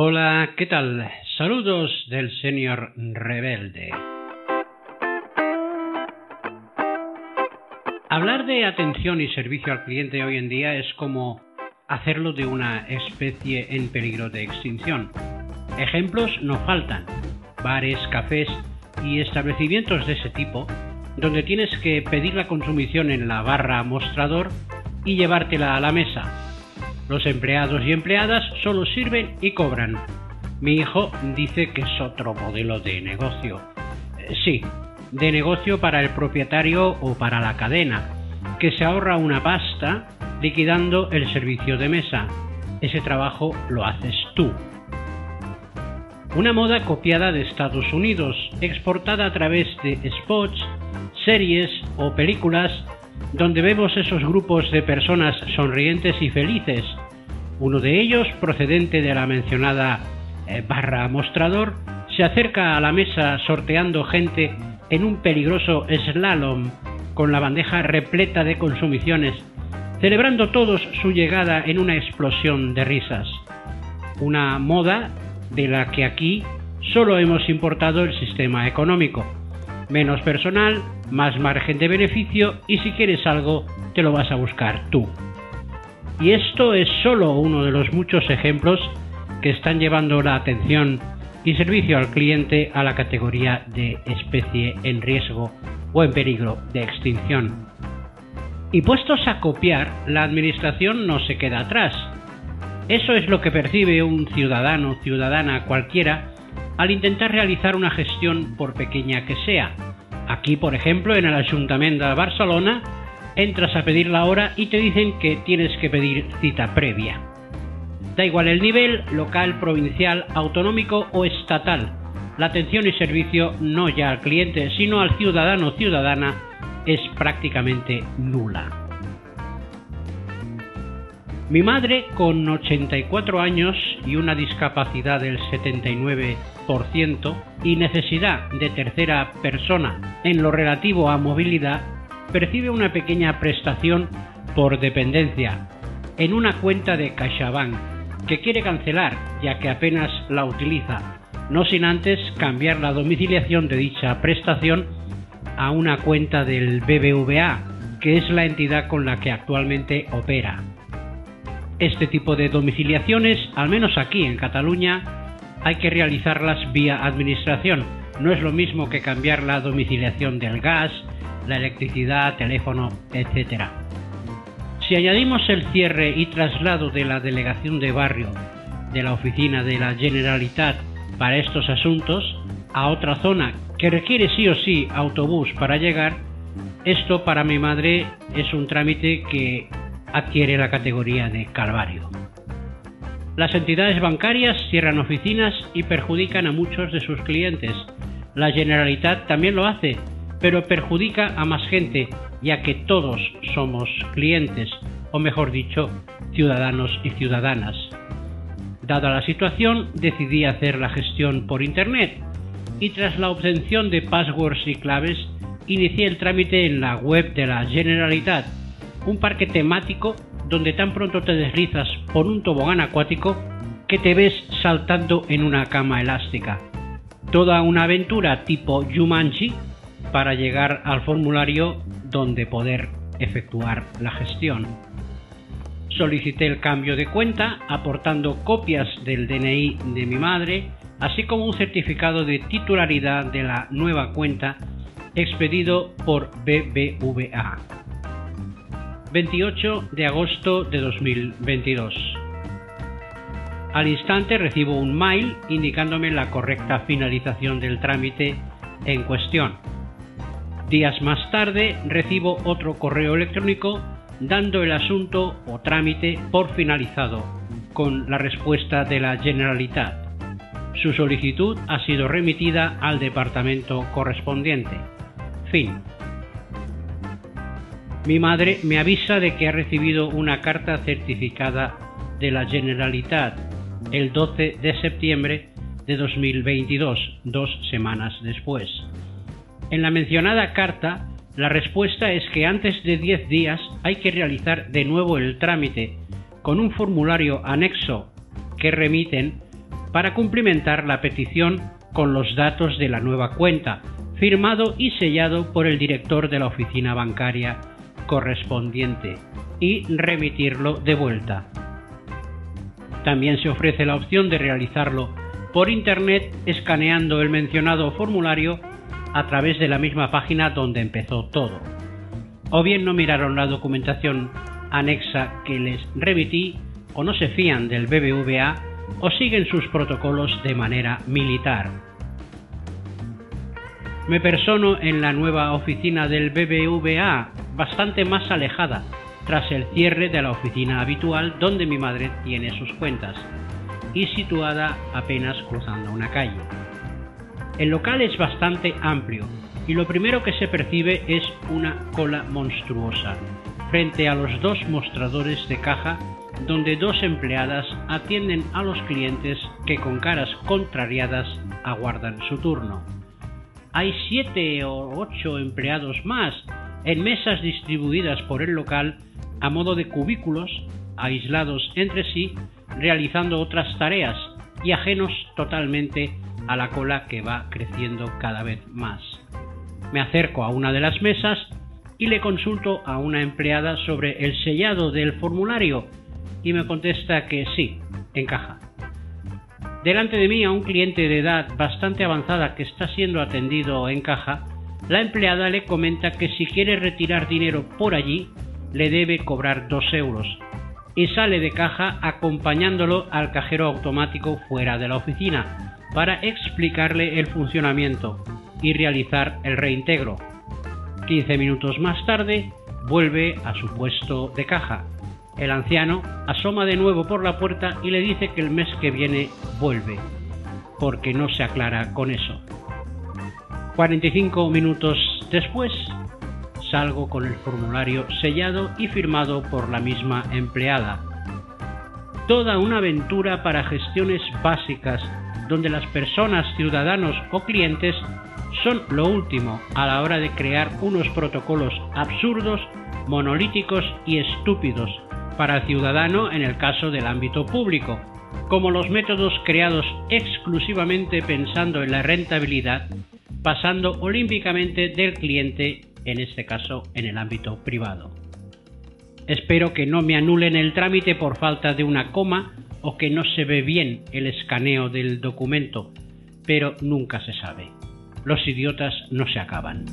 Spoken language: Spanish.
Hola, ¿qué tal? Saludos del señor rebelde. Hablar de atención y servicio al cliente hoy en día es como hacerlo de una especie en peligro de extinción. Ejemplos no faltan. Bares, cafés y establecimientos de ese tipo, donde tienes que pedir la consumición en la barra mostrador y llevártela a la mesa. Los empleados y empleadas solo sirven y cobran. Mi hijo dice que es otro modelo de negocio. Eh, sí, de negocio para el propietario o para la cadena, que se ahorra una pasta liquidando el servicio de mesa. Ese trabajo lo haces tú. Una moda copiada de Estados Unidos, exportada a través de spots, series o películas donde vemos esos grupos de personas sonrientes y felices. Uno de ellos, procedente de la mencionada eh, barra mostrador, se acerca a la mesa sorteando gente en un peligroso slalom con la bandeja repleta de consumiciones, celebrando todos su llegada en una explosión de risas. Una moda de la que aquí solo hemos importado el sistema económico. Menos personal, más margen de beneficio y si quieres algo te lo vas a buscar tú. Y esto es solo uno de los muchos ejemplos que están llevando la atención y servicio al cliente a la categoría de especie en riesgo o en peligro de extinción. Y puestos a copiar, la administración no se queda atrás eso es lo que percibe un ciudadano ciudadana cualquiera al intentar realizar una gestión por pequeña que sea. Aquí, por ejemplo, en el Ayuntamiento de Barcelona, entras a pedir la hora y te dicen que tienes que pedir cita previa. Da igual el nivel, local, provincial, autonómico o estatal. La atención y servicio no ya al cliente, sino al ciudadano o ciudadana es prácticamente nula. Mi madre, con 84 años y una discapacidad del 79% y necesidad de tercera persona en lo relativo a movilidad, percibe una pequeña prestación por dependencia en una cuenta de CaixaBank que quiere cancelar ya que apenas la utiliza, no sin antes cambiar la domiciliación de dicha prestación a una cuenta del BBVA, que es la entidad con la que actualmente opera. Este tipo de domiciliaciones, al menos aquí en Cataluña, hay que realizarlas vía administración. No es lo mismo que cambiar la domiciliación del gas, la electricidad, teléfono, etc. Si añadimos el cierre y traslado de la delegación de barrio de la oficina de la Generalitat para estos asuntos a otra zona que requiere sí o sí autobús para llegar, esto para mi madre es un trámite que adquiere la categoría de calvario. Las entidades bancarias cierran oficinas y perjudican a muchos de sus clientes. La Generalitat también lo hace, pero perjudica a más gente, ya que todos somos clientes, o mejor dicho, ciudadanos y ciudadanas. Dada la situación, decidí hacer la gestión por Internet y tras la obtención de passwords y claves, inicié el trámite en la web de la Generalitat un parque temático donde tan pronto te deslizas por un tobogán acuático que te ves saltando en una cama elástica. Toda una aventura tipo Jumanji para llegar al formulario donde poder efectuar la gestión. Solicité el cambio de cuenta aportando copias del DNI de mi madre, así como un certificado de titularidad de la nueva cuenta expedido por BBVA. 28 de agosto de 2022. Al instante recibo un mail indicándome la correcta finalización del trámite en cuestión. Días más tarde recibo otro correo electrónico dando el asunto o trámite por finalizado, con la respuesta de la Generalitat. Su solicitud ha sido remitida al departamento correspondiente. Fin. Mi madre me avisa de que ha recibido una carta certificada de la Generalitat el 12 de septiembre de 2022, dos semanas después. En la mencionada carta, la respuesta es que antes de 10 días hay que realizar de nuevo el trámite con un formulario anexo que remiten para cumplimentar la petición con los datos de la nueva cuenta, firmado y sellado por el director de la oficina bancaria correspondiente y remitirlo de vuelta. También se ofrece la opción de realizarlo por Internet escaneando el mencionado formulario a través de la misma página donde empezó todo. O bien no miraron la documentación anexa que les remití o no se fían del BBVA o siguen sus protocolos de manera militar. Me persono en la nueva oficina del BBVA, bastante más alejada, tras el cierre de la oficina habitual donde mi madre tiene sus cuentas, y situada apenas cruzando una calle. El local es bastante amplio, y lo primero que se percibe es una cola monstruosa, frente a los dos mostradores de caja donde dos empleadas atienden a los clientes que con caras contrariadas aguardan su turno. Hay siete o ocho empleados más en mesas distribuidas por el local a modo de cubículos aislados entre sí, realizando otras tareas y ajenos totalmente a la cola que va creciendo cada vez más. Me acerco a una de las mesas y le consulto a una empleada sobre el sellado del formulario y me contesta que sí, encaja. Delante de mí a un cliente de edad bastante avanzada que está siendo atendido en caja, la empleada le comenta que si quiere retirar dinero por allí, le debe cobrar 2 euros y sale de caja acompañándolo al cajero automático fuera de la oficina para explicarle el funcionamiento y realizar el reintegro. 15 minutos más tarde vuelve a su puesto de caja el anciano asoma de nuevo por la puerta y le dice que el mes que viene vuelve, porque no se aclara con eso. 45 minutos después, salgo con el formulario sellado y firmado por la misma empleada. Toda una aventura para gestiones básicas donde las personas, ciudadanos o clientes son lo último a la hora de crear unos protocolos absurdos, monolíticos y estúpidos para el ciudadano en el caso del ámbito público, como los métodos creados exclusivamente pensando en la rentabilidad, pasando olímpicamente del cliente, en este caso en el ámbito privado. Espero que no me anulen el trámite por falta de una coma o que no se ve bien el escaneo del documento, pero nunca se sabe. Los idiotas no se acaban.